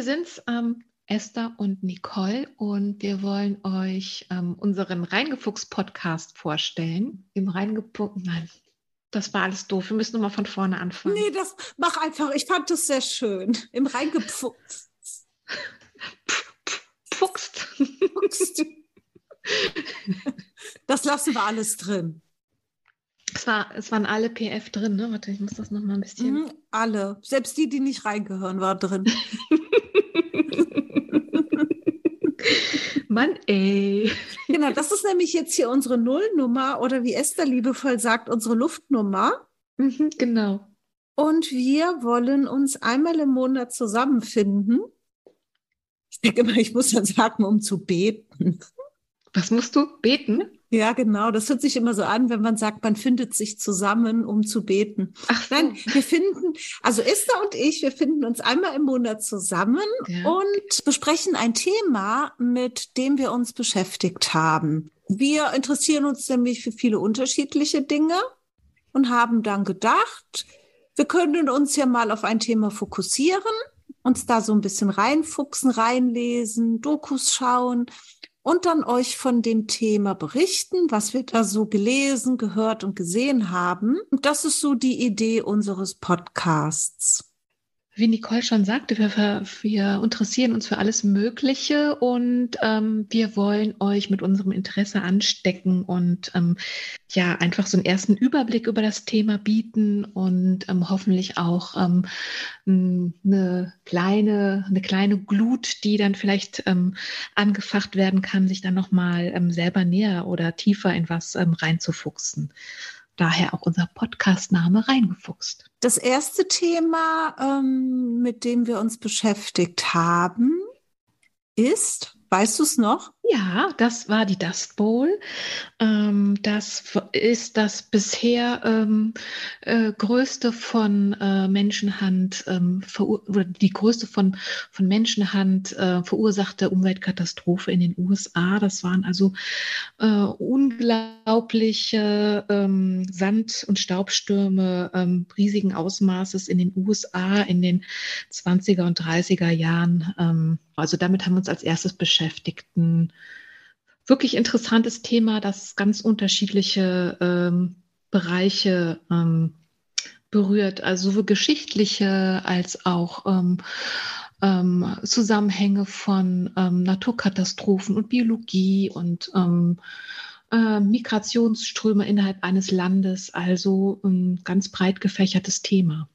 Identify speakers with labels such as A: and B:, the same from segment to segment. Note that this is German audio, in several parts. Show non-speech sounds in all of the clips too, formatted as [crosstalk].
A: uns, ähm, Esther und Nicole, und wir wollen euch ähm, unseren Reingefuchs-Podcast vorstellen. Im Reingefuchs, nein, das war alles doof. Wir müssen nochmal von vorne anfangen.
B: Nee, das mach einfach. Ich fand das sehr schön. Im Reingefuchst.
A: Fuchst.
B: Das lassen wir alles drin.
A: Es, war, es waren alle PF drin, ne? Warte, ich muss das nochmal ein bisschen.
B: Mhm, alle. Selbst die, die nicht reingehören, waren drin. [laughs]
A: Mann, ey.
B: Genau, das ist nämlich jetzt hier unsere Nullnummer oder wie Esther liebevoll sagt, unsere Luftnummer.
A: Mhm, genau.
B: Und wir wollen uns einmal im Monat zusammenfinden. Ich denke immer, ich muss dann sagen, um zu beten.
A: Was musst du? Beten?
B: Ja, genau. Das hört sich immer so an, wenn man sagt, man findet sich zusammen, um zu beten. Ach. Nein, wir finden, also Esther und ich, wir finden uns einmal im Monat zusammen ja. und besprechen ein Thema, mit dem wir uns beschäftigt haben. Wir interessieren uns nämlich für viele unterschiedliche Dinge und haben dann gedacht, wir können uns ja mal auf ein Thema fokussieren, uns da so ein bisschen reinfuchsen, reinlesen, Dokus schauen und dann euch von dem Thema berichten, was wir da so gelesen, gehört und gesehen haben. Und das ist so die Idee unseres Podcasts.
A: Wie Nicole schon sagte, wir, wir interessieren uns für alles Mögliche und ähm, wir wollen euch mit unserem Interesse anstecken und ähm, ja einfach so einen ersten Überblick über das Thema bieten und ähm, hoffentlich auch ähm, eine kleine eine kleine Glut, die dann vielleicht ähm, angefacht werden kann, sich dann noch mal ähm, selber näher oder tiefer in was ähm, reinzufuchsen daher auch unser Podcastname reingefuchst.
B: Das erste Thema, ähm, mit dem wir uns beschäftigt haben, ist, weißt du es noch?
A: Ja, das war die Dust Bowl. Ähm, das ist das bisher ähm, äh, größte von äh, Menschenhand ähm, oder die größte von, von Menschenhand äh, verursachte Umweltkatastrophe in den USA. Das waren also äh, unglaubliche ähm, Sand- und Staubstürme ähm, riesigen Ausmaßes in den USA in den 20er und 30er Jahren. Ähm, also damit haben wir uns als erstes beschäftigten wirklich interessantes Thema, das ganz unterschiedliche ähm, Bereiche ähm, berührt, also sowohl geschichtliche als auch ähm, ähm, Zusammenhänge von ähm, Naturkatastrophen und Biologie und ähm, äh, Migrationsströme innerhalb eines Landes, also ein ganz breit gefächertes Thema.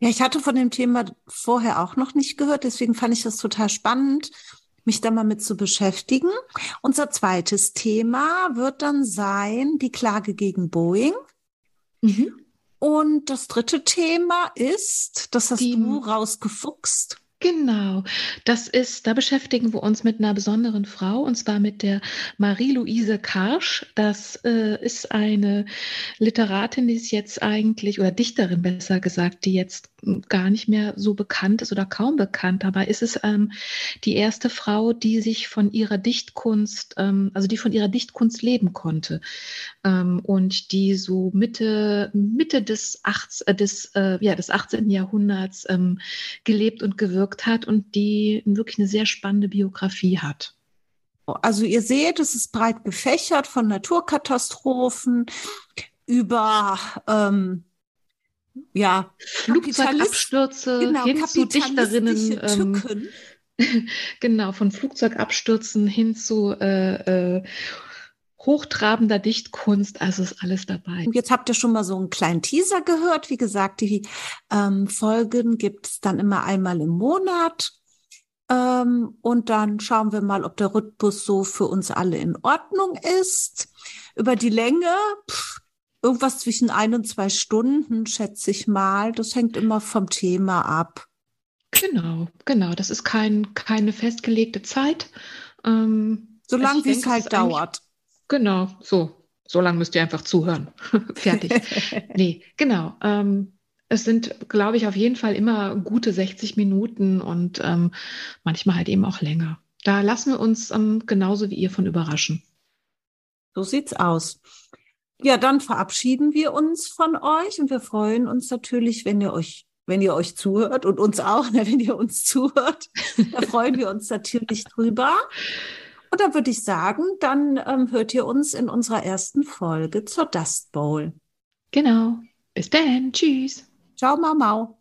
B: Ja, ich hatte von dem Thema vorher auch noch nicht gehört, deswegen fand ich das total spannend mich da mal mit zu beschäftigen. Unser zweites Thema wird dann sein die Klage gegen Boeing. Mhm. Und das dritte Thema ist, das hast die, du rausgefuchst.
A: Genau, das ist, da beschäftigen wir uns mit einer besonderen Frau und zwar mit der Marie-Louise Karsch. Das äh, ist eine Literatin, die ist jetzt eigentlich, oder Dichterin besser gesagt, die jetzt gar nicht mehr so bekannt ist oder kaum bekannt. Aber ist es ähm, die erste Frau, die sich von ihrer Dichtkunst, ähm, also die von ihrer Dichtkunst leben konnte ähm, und die so Mitte, Mitte des, 18, äh, des, äh, ja, des 18. Jahrhunderts ähm, gelebt und gewirkt gewirkt hat und die wirklich eine sehr spannende Biografie hat.
B: Also ihr seht, es ist breit gefächert von Naturkatastrophen über ähm, ja,
A: Flugzeugabstürze genau, hin zu Dichterinnen. Ähm, [laughs] genau, von Flugzeugabstürzen hin zu äh, äh, hochtrabender Dichtkunst, also ist alles dabei.
B: Jetzt habt ihr schon mal so einen kleinen Teaser gehört. Wie gesagt, die ähm, Folgen gibt es dann immer einmal im Monat. Ähm, und dann schauen wir mal, ob der Rhythmus so für uns alle in Ordnung ist. Über die Länge, pff, irgendwas zwischen ein und zwei Stunden, schätze ich mal. Das hängt immer vom Thema ab.
A: Genau, genau. Das ist kein, keine festgelegte Zeit.
B: Ähm, Solange wie es halt dauert.
A: Genau, so. So lange müsst ihr einfach zuhören. [laughs] Fertig. [laughs] nee, genau. Ähm, es sind, glaube ich, auf jeden Fall immer gute 60 Minuten und ähm, manchmal halt eben auch länger. Da lassen wir uns ähm, genauso wie ihr von überraschen.
B: So sieht's aus. Ja, dann verabschieden wir uns von euch und wir freuen uns natürlich, wenn ihr euch wenn ihr euch zuhört und uns auch, wenn ihr uns zuhört. Da freuen wir uns natürlich drüber. Und dann würde ich sagen, dann ähm, hört ihr uns in unserer ersten Folge zur Dust Bowl.
A: Genau. Bis dann. Tschüss.
B: Ciao, Mamau.